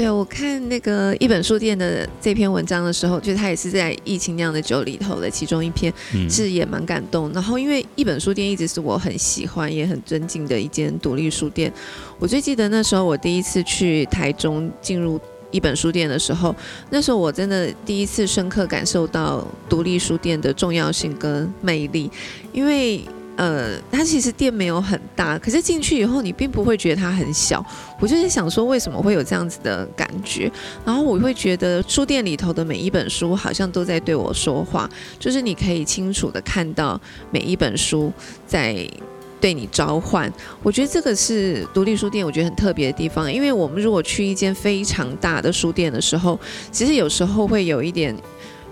对我看那个一本书店的这篇文章的时候，就他也是在疫情酿的酒里头的其中一篇，是也蛮感动。然后因为一本书店一直是我很喜欢也很尊敬的一间独立书店，我最记得那时候我第一次去台中进入一本书店的时候，那时候我真的第一次深刻感受到独立书店的重要性跟魅力，因为。呃，它其实店没有很大，可是进去以后你并不会觉得它很小。我就在想说，为什么会有这样子的感觉？然后我会觉得书店里头的每一本书好像都在对我说话，就是你可以清楚的看到每一本书在对你召唤。我觉得这个是独立书店我觉得很特别的地方，因为我们如果去一间非常大的书店的时候，其实有时候会有一点。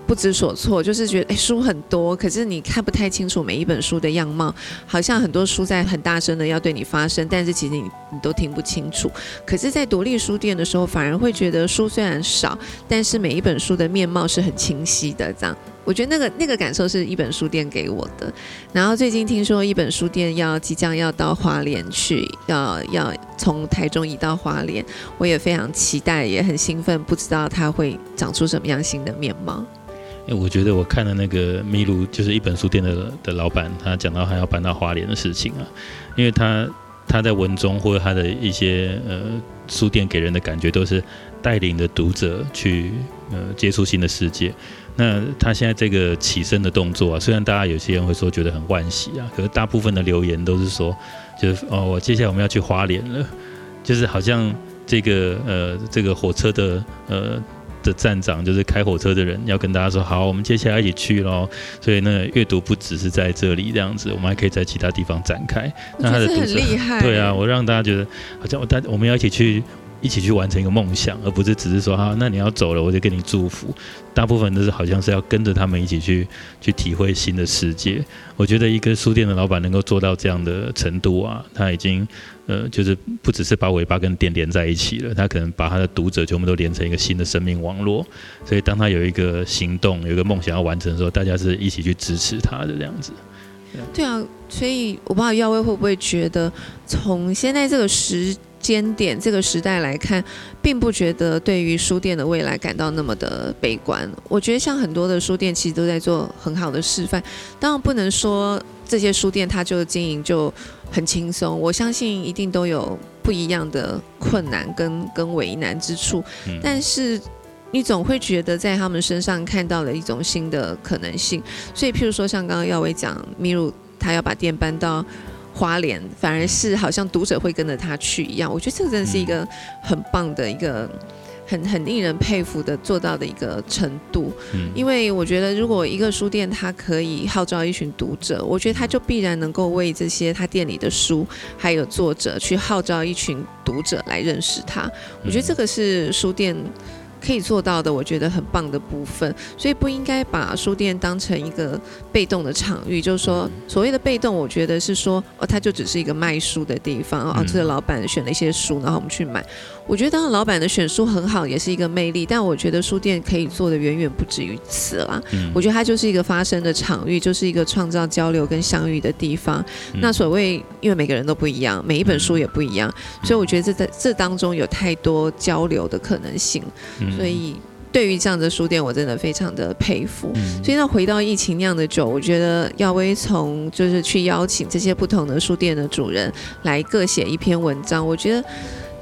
不知所措，就是觉得哎书很多，可是你看不太清楚每一本书的样貌，好像很多书在很大声的要对你发声，但是其实你你都听不清楚。可是，在独立书店的时候，反而会觉得书虽然少，但是每一本书的面貌是很清晰的。这样，我觉得那个那个感受是一本书店给我的。然后最近听说一本书店要即将要到花莲去，要要从台中移到花莲，我也非常期待，也很兴奋，不知道它会长出什么样新的面貌。我觉得我看了那个秘鲁，就是一本书店的的老板，他讲到他要搬到花莲的事情啊，因为他他在文中或者他的一些呃书店给人的感觉都是带领着读者去呃接触新的世界。那他现在这个起身的动作啊，虽然大家有些人会说觉得很惋惜啊，可是大部分的留言都是说，就是哦，我接下来我们要去花莲了，就是好像这个呃这个火车的呃。的站长就是开火车的人，要跟大家说好，我们接下来一起去喽。所以呢阅读不只是在这里这样子，我们还可以在其他地方展开。那他的很厉害，对啊，我让大家觉得好像我大我们要一起去。一起去完成一个梦想，而不是只是说哈，那你要走了，我就给你祝福。大部分都是好像是要跟着他们一起去去体会新的世界。我觉得一个书店的老板能够做到这样的程度啊，他已经呃，就是不只是把尾巴跟店连在一起了，他可能把他的读者全部都连成一个新的生命网络。所以当他有一个行动、有一个梦想要完成的时候，大家是一起去支持他的这样子。对啊，所以我不知道耀威会不会觉得，从现在这个时。间点这个时代来看，并不觉得对于书店的未来感到那么的悲观。我觉得像很多的书店其实都在做很好的示范。当然不能说这些书店它就经营就很轻松，我相信一定都有不一样的困难跟跟为难之处。但是你总会觉得在他们身上看到了一种新的可能性。所以譬如说像刚刚耀威讲，米鲁他要把店搬到。花莲反而是好像读者会跟着他去一样，我觉得这个真的是一个很棒的一个很很令人佩服的做到的一个程度。嗯，因为我觉得如果一个书店它可以号召一群读者，我觉得他就必然能够为这些他店里的书还有作者去号召一群读者来认识他。我觉得这个是书店。可以做到的，我觉得很棒的部分，所以不应该把书店当成一个被动的场域。就是说，所谓的被动，我觉得是说，哦，它就只是一个卖书的地方哦，这个老板选了一些书，然后我们去买。我觉得当然老板的选书很好，也是一个魅力。但我觉得书店可以做的远远不止于此啦。我觉得它就是一个发生的场域，就是一个创造交流跟相遇的地方。那所谓，因为每个人都不一样，每一本书也不一样，所以我觉得这在这当中有太多交流的可能性。所以对于这样的书店，我真的非常的佩服。所以那回到疫情酿的酒，我觉得耀威从就是去邀请这些不同的书店的主人来各写一篇文章，我觉得。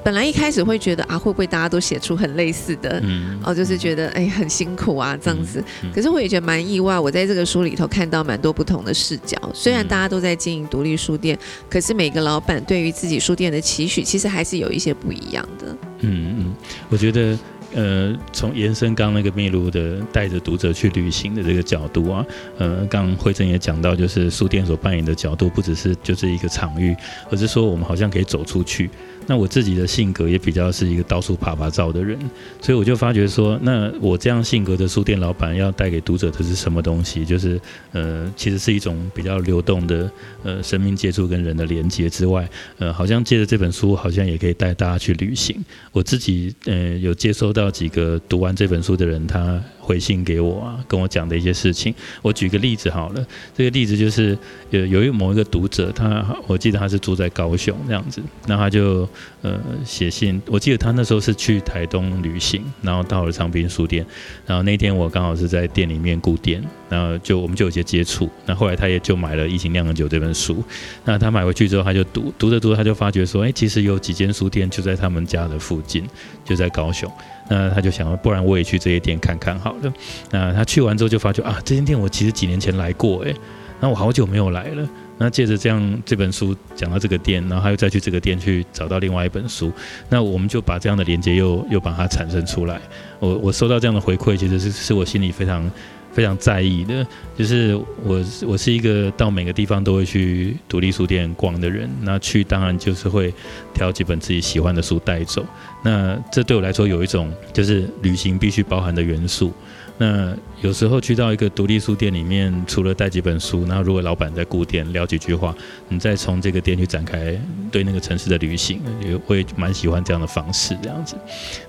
本来一开始会觉得啊，会不会大家都写出很类似的？嗯，哦，就是觉得哎很辛苦啊这样子。可是我也觉得蛮意外，我在这个书里头看到蛮多不同的视角。虽然大家都在经营独立书店，可是每个老板对于自己书店的期许，其实还是有一些不一样的。嗯嗯，我觉得。呃，从延伸刚那个秘鲁的带着读者去旅行的这个角度啊，呃，刚慧珍也讲到，就是书店所扮演的角度，不只是就是一个场域，而是说我们好像可以走出去。那我自己的性格也比较是一个到处爬爬照的人，所以我就发觉说，那我这样性格的书店老板要带给读者的是什么东西？就是呃，其实是一种比较流动的呃生命接触跟人的连接之外，呃，好像借着这本书，好像也可以带大家去旅行。我自己呃有接收到几个读完这本书的人，他。回信给我啊，跟我讲的一些事情。我举个例子好了，这个例子就是有有一某一个读者，他我记得他是住在高雄这样子，那他就呃写信，我记得他那时候是去台东旅行，然后到了长滨书店，然后那天我刚好是在店里面顾店，然后就我们就有些接触，那后来他也就买了《疫情酿酒》这本书，那他买回去之后他就读，读着读着他就发觉说，哎，其实有几间书店就在他们家的附近，就在高雄。那他就想，不然我也去这些店看看好了。那他去完之后就发觉啊，这间店我其实几年前来过，诶，那我好久没有来了。那借着这样这本书讲到这个店，然后他又再去这个店去找到另外一本书，那我们就把这样的连接又又把它产生出来。我我收到这样的回馈，其实是是我心里非常。非常在意的，就是我我是一个到每个地方都会去独立书店逛的人。那去当然就是会挑几本自己喜欢的书带走。那这对我来说有一种就是旅行必须包含的元素。那有时候去到一个独立书店里面，除了带几本书，那如果老板在顾店聊几句话，你再从这个店去展开对那个城市的旅行，也会蛮喜欢这样的方式这样子。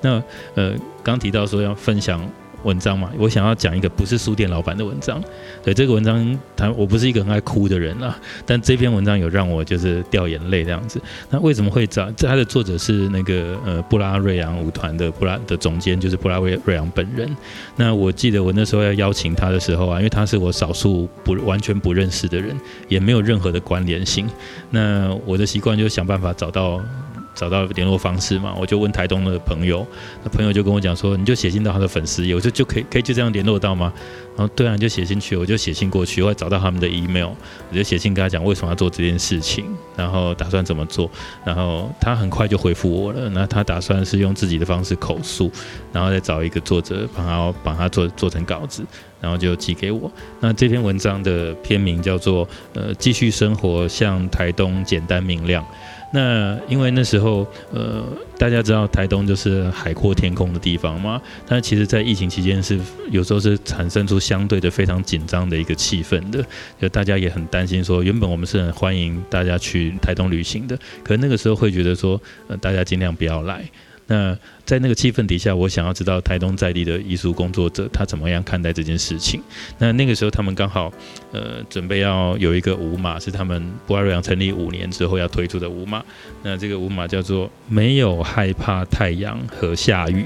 那呃，刚提到说要分享。文章嘛，我想要讲一个不是书店老板的文章。对这个文章，他我不是一个很爱哭的人啊，但这篇文章有让我就是掉眼泪这样子。那为什么会找？他的作者是那个呃布拉瑞扬舞团的布拉的总监，就是布拉瑞瑞扬本人。那我记得我那时候要邀请他的时候啊，因为他是我少数不完全不认识的人，也没有任何的关联性。那我的习惯就是想办法找到。找到联络方式嘛，我就问台东的朋友，那朋友就跟我讲说，你就写信到他的粉丝页，我说就可以可以就这样联络到吗？然后对啊，你就写信去，我就写信过去，我找到他们的 email，我就写信跟他讲为什么要做这件事情，然后打算怎么做，然后他很快就回复我了，那他打算是用自己的方式口述，然后再找一个作者帮他帮他做做成稿子，然后就寄给我。那这篇文章的篇名叫做呃继续生活像台东简单明亮。那因为那时候，呃，大家知道台东就是海阔天空的地方嘛，但其实，在疫情期间是有时候是产生出相对的非常紧张的一个气氛的，就大家也很担心说，原本我们是很欢迎大家去台东旅行的，可是那个时候会觉得说，呃，大家尽量不要来。那在那个气氛底下，我想要知道台东在地的艺术工作者他怎么样看待这件事情。那那个时候他们刚好，呃，准备要有一个舞马，是他们博尔瑞扬成立五年之后要推出的舞马。那这个舞马叫做“没有害怕太阳和下雨”。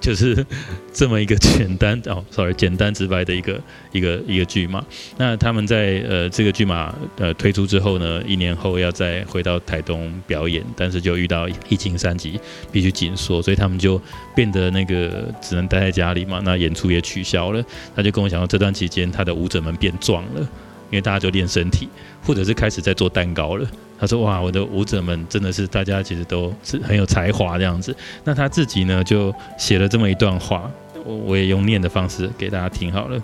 就是这么一个简单哦，sorry，简单直白的一个一个一个剧嘛。那他们在呃这个剧码呃推出之后呢，一年后要再回到台东表演，但是就遇到疫情三级，必须紧缩，所以他们就变得那个只能待在家里嘛。那演出也取消了。他就跟我讲说，这段期间他的舞者们变壮了，因为大家就练身体，或者是开始在做蛋糕了。他说：“哇，我的舞者们真的是大家其实都是很有才华这样子。那他自己呢，就写了这么一段话，我我也用念的方式给大家听好了。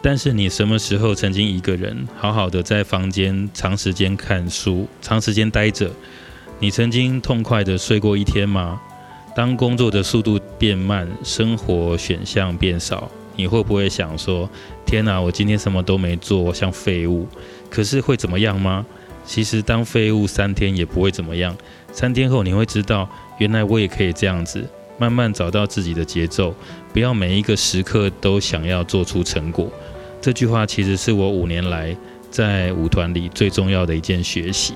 但是你什么时候曾经一个人好好的在房间长时间看书、长时间待着？你曾经痛快的睡过一天吗？当工作的速度变慢，生活选项变少，你会不会想说：天哪，我今天什么都没做，像废物？可是会怎么样吗？”其实当废物三天也不会怎么样，三天后你会知道，原来我也可以这样子，慢慢找到自己的节奏，不要每一个时刻都想要做出成果。这句话其实是我五年来在舞团里最重要的一件学习。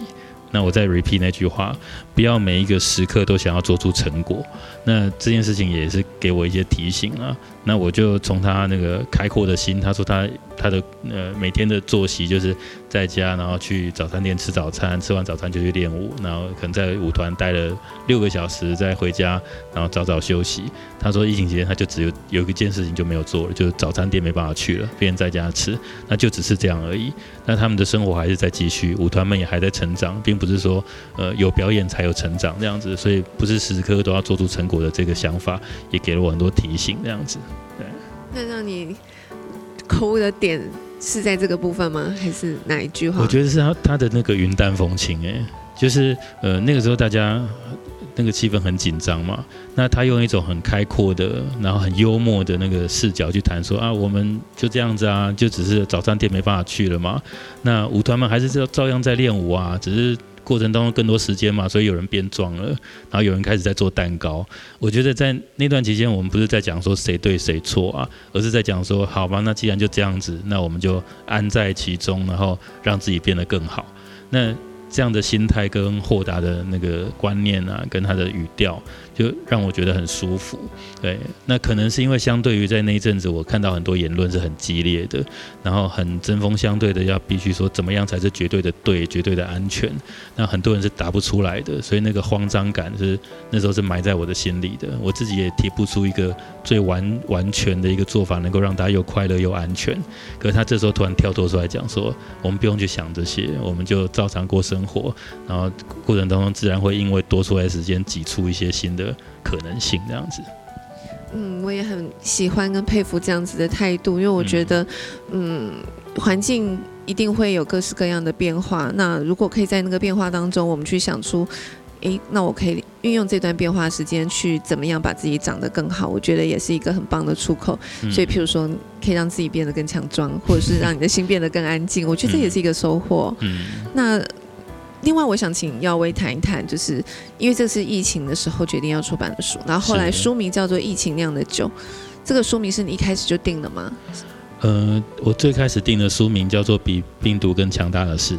那我再 repeat 那句话，不要每一个时刻都想要做出成果。那这件事情也是给我一些提醒啊。那我就从他那个开阔的心，他说他他的呃每天的作息就是在家，然后去早餐店吃早餐，吃完早餐就去练舞，然后可能在舞团待了六个小时，再回家，然后早早休息。他说疫情期间他就只有有一件事情就没有做了，就是早餐店没办法去了，别人在家吃，那就只是这样而已。那他们的生活还是在继续，舞团们也还在成长，并不是说呃有表演才有成长这样子，所以不是时时刻刻都要做出成果的这个想法，也给了我很多提醒这样子。对，那让你抠的点是在这个部分吗？还是哪一句话？我觉得是他他的那个云淡风轻，哎，就是呃那个时候大家那个气氛很紧张嘛，那他用一种很开阔的，然后很幽默的那个视角去谈说啊，我们就这样子啊，就只是早餐店没办法去了嘛，那舞团们还是照照样在练舞啊，只是。过程当中更多时间嘛，所以有人变壮了，然后有人开始在做蛋糕。我觉得在那段期间，我们不是在讲说谁对谁错啊，而是在讲说，好吧，那既然就这样子，那我们就安在其中，然后让自己变得更好。那这样的心态跟豁达的那个观念啊，跟他的语调。就让我觉得很舒服，对，那可能是因为相对于在那一阵子，我看到很多言论是很激烈的，然后很针锋相对的，要必须说怎么样才是绝对的对，绝对的安全，那很多人是答不出来的，所以那个慌张感是那时候是埋在我的心里的，我自己也提不出一个最完完全的一个做法，能够让大家又快乐又安全。可是他这时候突然跳脱出来讲说，我们不用去想这些，我们就照常过生活，然后过程当中自然会因为多出来时间挤出一些新的。可能性这样子，嗯，我也很喜欢跟佩服这样子的态度，因为我觉得，嗯，环境一定会有各式各样的变化。那如果可以在那个变化当中，我们去想出，诶，那我可以运用这段变化时间去怎么样把自己长得更好？我觉得也是一个很棒的出口。所以，譬如说，可以让自己变得更强壮，或者是让你的心变得更安静，我觉得这也是一个收获。嗯，那。另外，我想请耀威谈一谈，就是因为这是疫情的时候决定要出版的书，然后后来书名叫做《疫情酿的酒》，这个书名是你一开始就定的吗？呃，我最开始定的书名叫做《比病毒更强大的事》，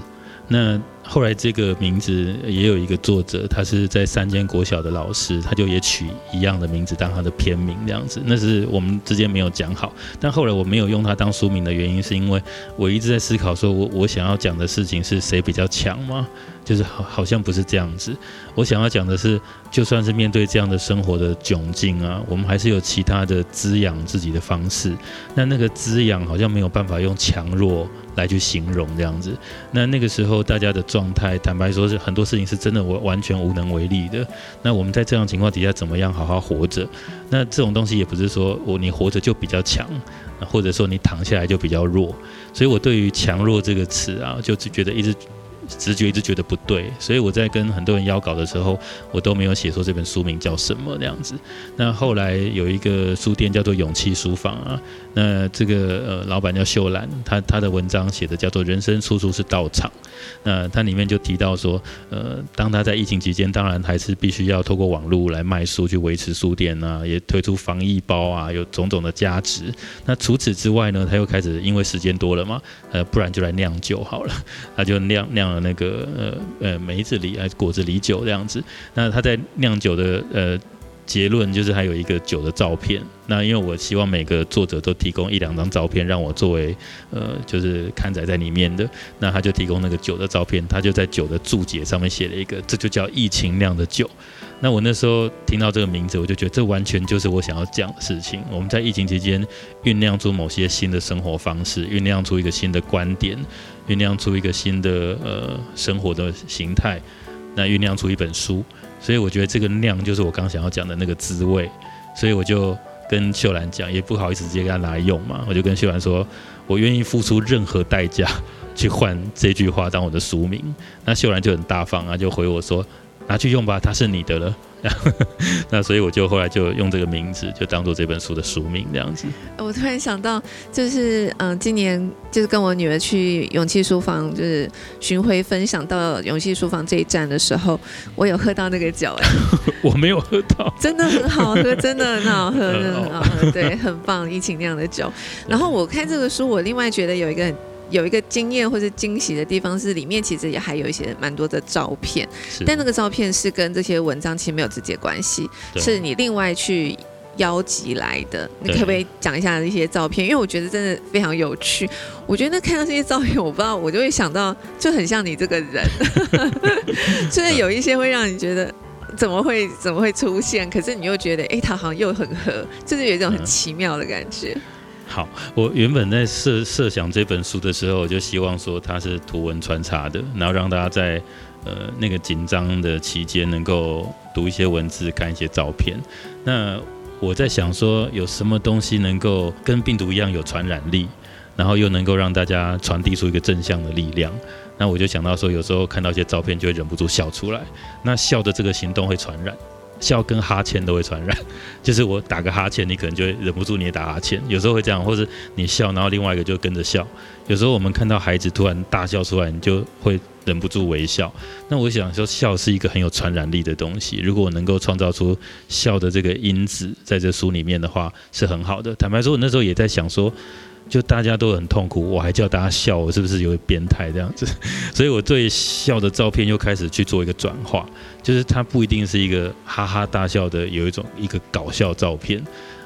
那。后来这个名字也有一个作者，他是在三间国小的老师，他就也取一样的名字当他的片名这样子。那是我们之间没有讲好，但后来我没有用它当书名的原因，是因为我一直在思考，说我我想要讲的事情是谁比较强吗？就是好好像不是这样子。我想要讲的是，就算是面对这样的生活的窘境啊，我们还是有其他的滋养自己的方式。那那个滋养好像没有办法用强弱来去形容这样子。那那个时候大家的状态，坦白说，是很多事情是真的，我完全无能为力的。那我们在这样情况底下，怎么样好好活着？那这种东西也不是说我你活着就比较强，或者说你躺下来就比较弱。所以我对于“强弱”这个词啊，就只觉得一直。直觉一直觉得不对，所以我在跟很多人邀稿的时候，我都没有写说这本书名叫什么那样子。那后来有一个书店叫做勇气书房啊，那这个呃老板叫秀兰，他他的文章写的叫做人生处处是道场。那他里面就提到说，呃，当他在疫情期间，当然还是必须要透过网络来卖书去维持书店啊，也推出防疫包啊，有种种的价值。那除此之外呢，他又开始因为时间多了嘛，呃，不然就来酿酒好了，他就酿酿。那个呃呃梅子梨还是果子梨酒这样子，那他在酿酒的呃结论就是还有一个酒的照片。那因为我希望每个作者都提供一两张照片让我作为呃就是刊载在里面的，那他就提供那个酒的照片，他就在酒的注解上面写了一个，这就叫疫情酿的酒。那我那时候听到这个名字，我就觉得这完全就是我想要讲的事情。我们在疫情期间酝酿出某些新的生活方式，酝酿出一个新的观点。酝酿出一个新的呃生活的形态，那酝酿出一本书，所以我觉得这个量就是我刚想要讲的那个滋味，所以我就跟秀兰讲，也不好意思直接给他拿来用嘛，我就跟秀兰说，我愿意付出任何代价 去换这句话当我的书名，那秀兰就很大方啊，就回我说，拿去用吧，它是你的了。那所以我就后来就用这个名字，就当做这本书的书名这样子。我突然想到，就是嗯，今年就是跟我女儿去勇气书房，就是巡回分享到勇气书房这一站的时候，我有喝到那个酒，哎，我没有喝到，真的很好喝，真的很好喝，真的很好喝，对，很棒，疫情酿的酒。然后我看这个书，我另外觉得有一个很。有一个惊艳或者惊喜的地方是，里面其实也还有一些蛮多的照片，但那个照片是跟这些文章其实没有直接关系，是你另外去邀集来的。你可不可以讲一下这些照片？因为我觉得真的非常有趣。我觉得看到这些照片，我不知道我就会想到，就很像你这个人，就是有一些会让你觉得怎么会怎么会出现，可是你又觉得哎，他好像又很合，就是有一种很奇妙的感觉。好，我原本在设设想这本书的时候，我就希望说它是图文穿插的，然后让大家在呃那个紧张的期间能够读一些文字，看一些照片。那我在想说，有什么东西能够跟病毒一样有传染力，然后又能够让大家传递出一个正向的力量？那我就想到说，有时候看到一些照片，就会忍不住笑出来。那笑的这个行动会传染。笑跟哈欠都会传染，就是我打个哈欠，你可能就会忍不住你也打哈欠，有时候会这样，或者你笑，然后另外一个就跟着笑。有时候我们看到孩子突然大笑出来，你就会。忍不住微笑。那我想说，笑是一个很有传染力的东西。如果我能够创造出笑的这个因子在这书里面的话，是很好的。坦白说，我那时候也在想说。就大家都很痛苦，我还叫大家笑，我是不是有点变态这样子？所以我对笑的照片又开始去做一个转化，就是它不一定是一个哈哈大笑的，有一种一个搞笑照片，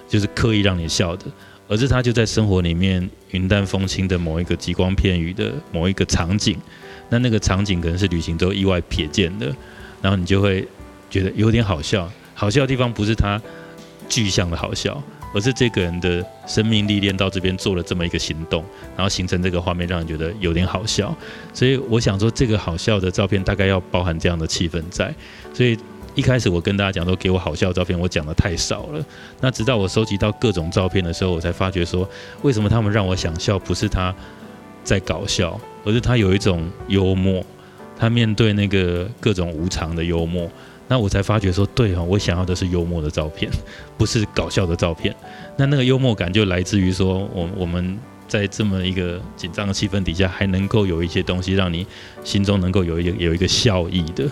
就是刻意让你笑的，而是它就在生活里面云淡风轻的某一个极光片语的某一个场景，那那个场景可能是旅行中意外瞥见的，然后你就会觉得有点好笑。好笑的地方不是它具象的好笑。而是这个人的生命历练到这边做了这么一个行动，然后形成这个画面，让人觉得有点好笑。所以我想说，这个好笑的照片大概要包含这样的气氛在。所以一开始我跟大家讲说，给我好笑的照片，我讲的太少了。那直到我收集到各种照片的时候，我才发觉说，为什么他们让我想笑，不是他在搞笑，而是他有一种幽默，他面对那个各种无常的幽默。那我才发觉说，对哈，我想要的是幽默的照片，不是搞笑的照片。那那个幽默感就来自于说，我我们在这么一个紧张的气氛底下，还能够有一些东西让你心中能够有一个有一个笑意的。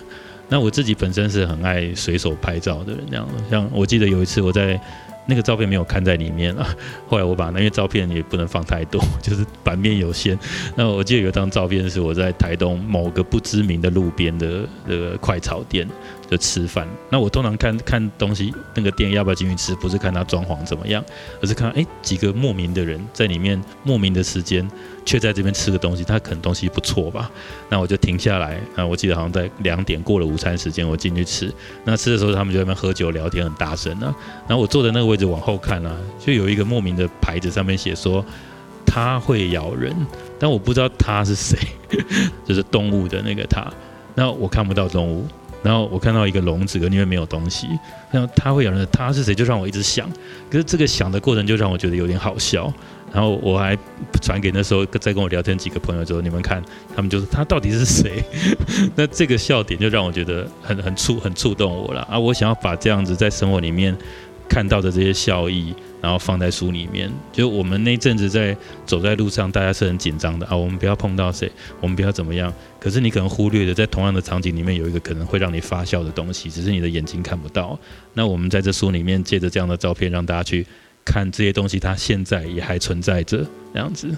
那我自己本身是很爱随手拍照的人，这样像我记得有一次我在。那个照片没有看在里面啊，后来我把那些照片也不能放太多，就是版面有限。那我记得有一张照片是我在台东某个不知名的路边的呃快炒店的吃饭。那我通常看看东西，那个店要不要进去吃，不是看它装潢怎么样，而是看哎几个莫名的人在里面莫名的时间。却在这边吃个东西，他可能东西不错吧？那我就停下来。那我记得好像在两点过了午餐时间，我进去吃。那吃的时候，他们就在那边喝酒聊天，很大声啊。然后我坐在那个位置往后看啊，就有一个莫名的牌子，上面写说它会咬人，但我不知道它是谁，就是动物的那个它。那我看不到动物，然后我看到一个笼子，里面没有东西。那他会有人，他是谁？就让我一直想。可是这个想的过程就让我觉得有点好笑。然后我还传给那时候在跟我聊天几个朋友之后，你们看，他们就是他到底是谁？那这个笑点就让我觉得很很触很触动我了啊！我想要把这样子在生活里面看到的这些笑意，然后放在书里面。就我们那阵子在走在路上，大家是很紧张的啊，我们不要碰到谁，我们不要怎么样。可是你可能忽略了，在同样的场景里面有一个可能会让你发笑的东西，只是你的眼睛看不到。那我们在这书里面借着这样的照片，让大家去。看这些东西，它现在也还存在着，这样子。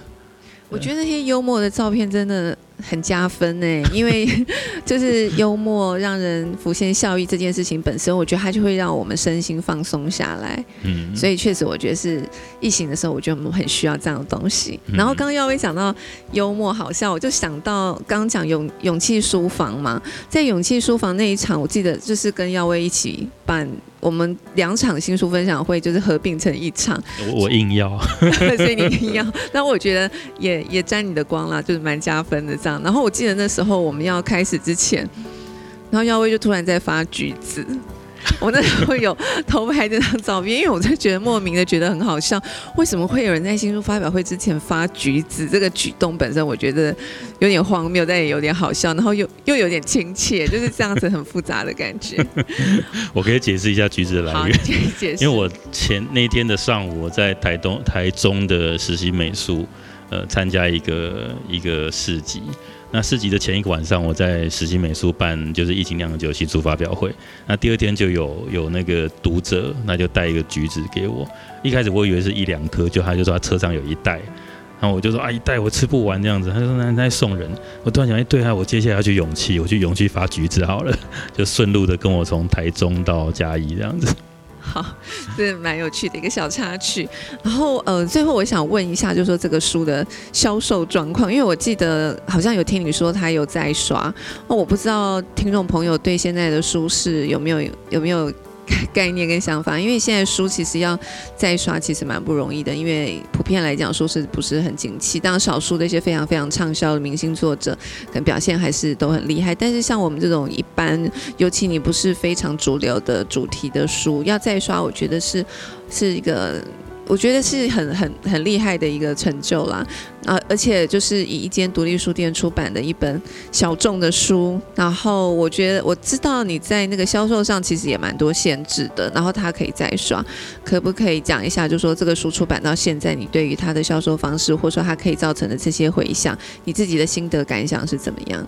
我觉得那些幽默的照片真的很加分呢，因为 就是幽默让人浮现笑意这件事情本身，我觉得它就会让我们身心放松下来。嗯，所以确实，我觉得是疫情的时候，我觉得我们很需要这样的东西。然后刚刚耀威讲到幽默好笑，我就想到刚刚讲勇勇气书房嘛，在勇气书房那一场，我记得就是跟耀威一起办。我们两场新书分享会就是合并成一场，我硬要，所以你硬要。那我觉得也也沾你的光啦，就是蛮加分的这样。然后我记得那时候我们要开始之前，然后耀威就突然在发橘子。我那时候有偷拍这张照片，因为我就觉得莫名的觉得很好笑。为什么会有人在新书发表会之前发橘子？这个举动本身我觉得有点荒谬，但也有点好笑，然后又又有点亲切，就是这样子很复杂的感觉。我可以解释一下橘子的来源，因为我前那天的上午我在台东台中的实习美术，呃，参加一个一个市集。那市集的前一个晚上，我在实习美术办就是疫情酿酒新书发表会。那第二天就有有那个读者，那就带一个橘子给我。一开始我以为是一两颗，就他就说他车上有一袋，然后我就说啊一袋我吃不完这样子。他说那那送人。我突然想，哎对啊，我接下来要去勇气，我去勇气发橘子好了，就顺路的跟我从台中到嘉义这样子。好，这蛮有趣的一个小插曲。然后，呃，最后我想问一下，就是说这个书的销售状况，因为我记得好像有听你说他有在刷，那我不知道听众朋友对现在的书市有没有有没有。概念跟想法，因为现在书其实要再刷，其实蛮不容易的。因为普遍来讲，书是不是很景气？当，少数的一些非常非常畅销的明星作者，可能表现还是都很厉害。但是像我们这种一般，尤其你不是非常主流的主题的书，要再刷，我觉得是是一个。我觉得是很很很厉害的一个成就啦，啊，而且就是以一间独立书店出版的一本小众的书，然后我觉得我知道你在那个销售上其实也蛮多限制的，然后它可以再刷，可不可以讲一下，就说这个书出版到现在，你对于它的销售方式，或者说它可以造成的这些回响，你自己的心得感想是怎么样？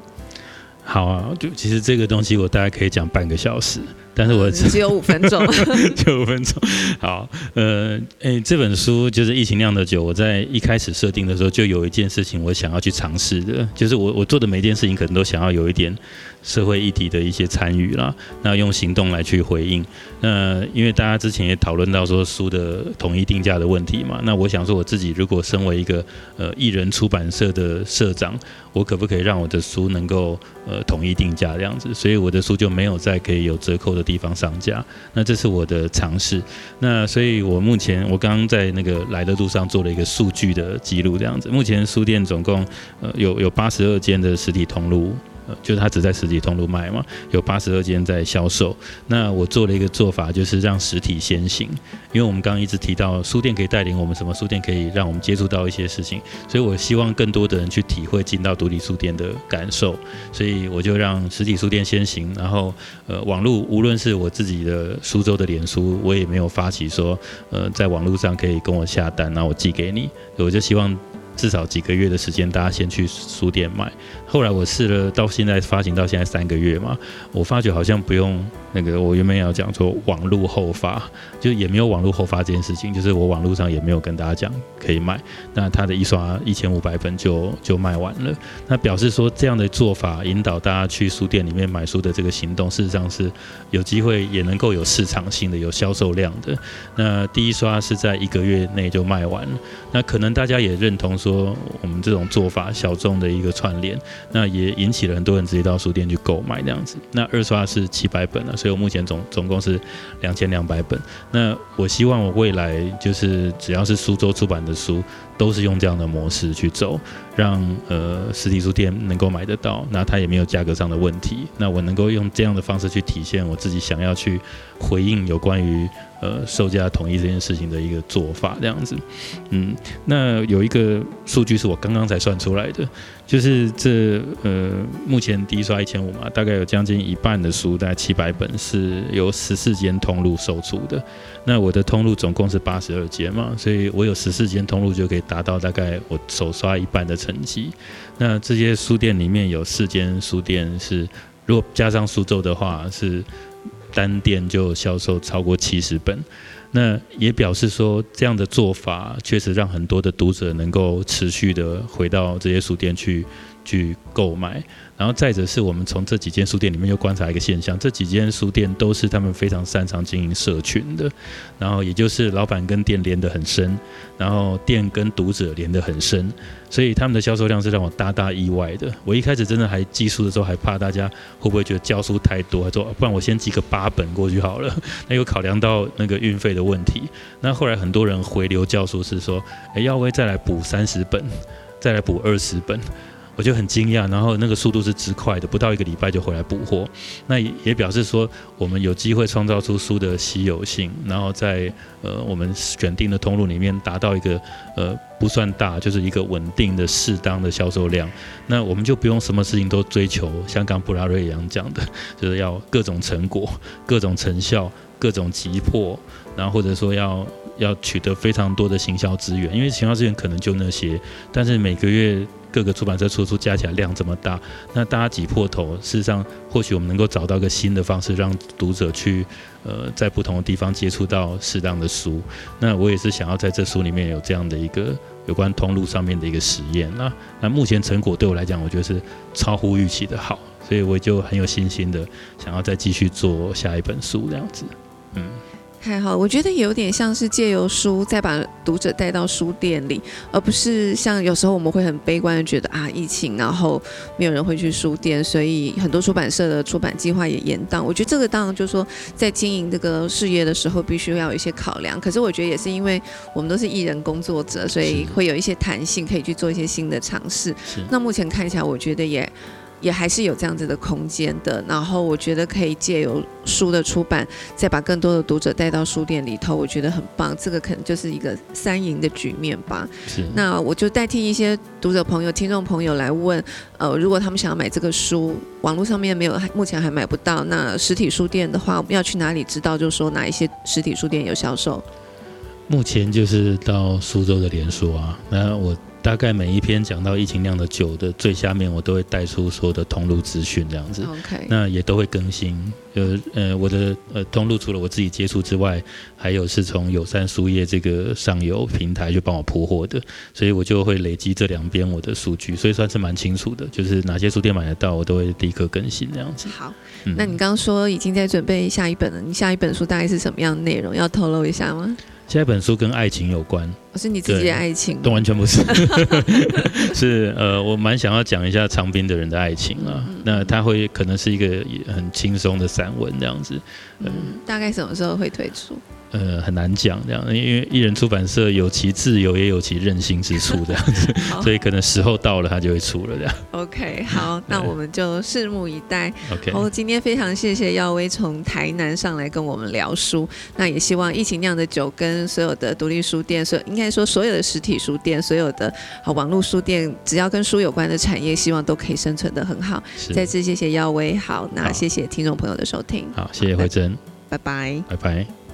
好啊，就其实这个东西我大概可以讲半个小时，但是我 只有五分钟，只有五分钟。好，呃，诶，这本书就是《疫情酿的酒》，我在一开始设定的时候就有一件事情我想要去尝试的，就是我我做的每一件事情可能都想要有一点。社会议题的一些参与啦，那用行动来去回应。那因为大家之前也讨论到说书的统一定价的问题嘛，那我想说我自己如果身为一个呃艺人出版社的社长，我可不可以让我的书能够呃统一定价这样子？所以我的书就没有在可以有折扣的地方上架。那这是我的尝试。那所以我目前我刚刚在那个来的路上做了一个数据的记录这样子。目前书店总共呃有有八十二间的实体通路。就是它只在实体通路卖嘛，有八十二间在销售。那我做了一个做法，就是让实体先行，因为我们刚刚一直提到书店可以带领我们，什么书店可以让我们接触到一些事情，所以我希望更多的人去体会进到独立书店的感受，所以我就让实体书店先行，然后呃，网络无论是我自己的苏州的脸书，我也没有发起说呃，在网络上可以跟我下单，然后我寄给你，我就希望。至少几个月的时间，大家先去书店买。后来我试了，到现在发行到现在三个月嘛，我发觉好像不用那个，我原本要讲说网络后发，就也没有网络后发这件事情，就是我网络上也没有跟大家讲可以卖。那他的一刷一千五百本就就卖完了，那表示说这样的做法引导大家去书店里面买书的这个行动，事实上是有机会也能够有市场性的、有销售量的。那第一刷是在一个月内就卖完了，那可能大家也认同。说我们这种做法小众的一个串联，那也引起了很多人直接到书店去购买这样子。那二刷是七百本了，所以我目前总总共是两千两百本。那我希望我未来就是只要是苏州出版的书。都是用这样的模式去走，让呃实体书店能够买得到，那它也没有价格上的问题。那我能够用这样的方式去体现我自己想要去回应有关于呃售价统一这件事情的一个做法，这样子。嗯，那有一个数据是我刚刚才算出来的。就是这呃，目前第一刷一千五嘛，大概有将近一半的书，大概七百本是由十四间通路售出的。那我的通路总共是八十二间嘛，所以我有十四间通路就可以达到大概我手刷一半的成绩。那这些书店里面有四间书店是，如果加上苏州的话，是单店就销售超过七十本。那也表示说，这样的做法确实让很多的读者能够持续的回到这些书店去去购买。然后再者是我们从这几间书店里面又观察一个现象，这几间书店都是他们非常擅长经营社群的，然后也就是老板跟店连得很深，然后店跟读者连得很深，所以他们的销售量是让我大大意外的。我一开始真的还寄书的时候还怕大家会不会觉得教书太多，说不然我先寄个八本过去好了。那又考量到那个运费的问题，那后来很多人回流教书是说，哎，要不要再来补三十本，再来补二十本？我就很惊讶，然后那个速度是之快的，不到一个礼拜就回来补货。那也也表示说，我们有机会创造出书的稀有性，然后在呃我们选定的通路里面达到一个呃不算大，就是一个稳定的、适当的销售量。那我们就不用什么事情都追求，像刚布拉瑞一样讲的，就是要各种成果、各种成效、各种急迫，然后或者说要要取得非常多的行销资源，因为行销资源可能就那些，但是每个月。各个出版社出书加起来量这么大，那大家挤破头，事实上或许我们能够找到一个新的方式，让读者去呃在不同的地方接触到适当的书。那我也是想要在这书里面有这样的一个有关通路上面的一个实验。那那目前成果对我来讲，我觉得是超乎预期的好，所以我就很有信心的想要再继续做下一本书这样子，嗯。太好，我觉得有点像是借由书再把读者带到书店里，而不是像有时候我们会很悲观的觉得啊，疫情然后没有人会去书店，所以很多出版社的出版计划也延宕。我觉得这个当然就是说在经营这个事业的时候，必须要有一些考量。可是我觉得也是因为我们都是艺人工作者，所以会有一些弹性，可以去做一些新的尝试。那目前看起来，我觉得也。也还是有这样子的空间的，然后我觉得可以借由书的出版，再把更多的读者带到书店里头，我觉得很棒。这个可能就是一个三赢的局面吧。是。那我就代替一些读者朋友、听众朋友来问，呃，如果他们想要买这个书，网络上面没有，目前还买不到，那实体书店的话，要去哪里知道？就是说哪一些实体书店有销售？目前就是到苏州的连锁啊，那我。大概每一篇讲到疫情酿的酒的最下面，我都会带出所有的通路资讯，这样子。OK，那也都会更新。呃呃，我的呃通路除了我自己接触之外，还有是从友善书业这个上游平台去帮我铺货的，所以我就会累积这两边我的数据，所以算是蛮清楚的。就是哪些书店买得到，我都会立刻更新这样子。好，那你刚刚说已经在准备下一本了，你下一本书大概是什么样的内容？要透露一下吗？下一本书跟爱情有关。是你自己的爱情，都完全不是，是呃，我蛮想要讲一下长滨的人的爱情啊。那他会可能是一个很轻松的散文这样子。嗯，大概什么时候会推出？呃，很难讲这样，因为艺人出版社有其自由，也有其任性之处 这样子，所以可能时候到了，它就会出了这样。OK，好，那我们就拭目以待。OK，好，今天非常谢谢耀威从台南上来跟我们聊书，那也希望疫情酿的酒跟所有的独立书店，所应该说所有的实体书店，所有的好网络书店，只要跟书有关的产业，希望都可以生存的很好。再次谢谢耀威，好，那谢谢听众朋友的收听，好，谢谢慧珍，拜拜，拜拜。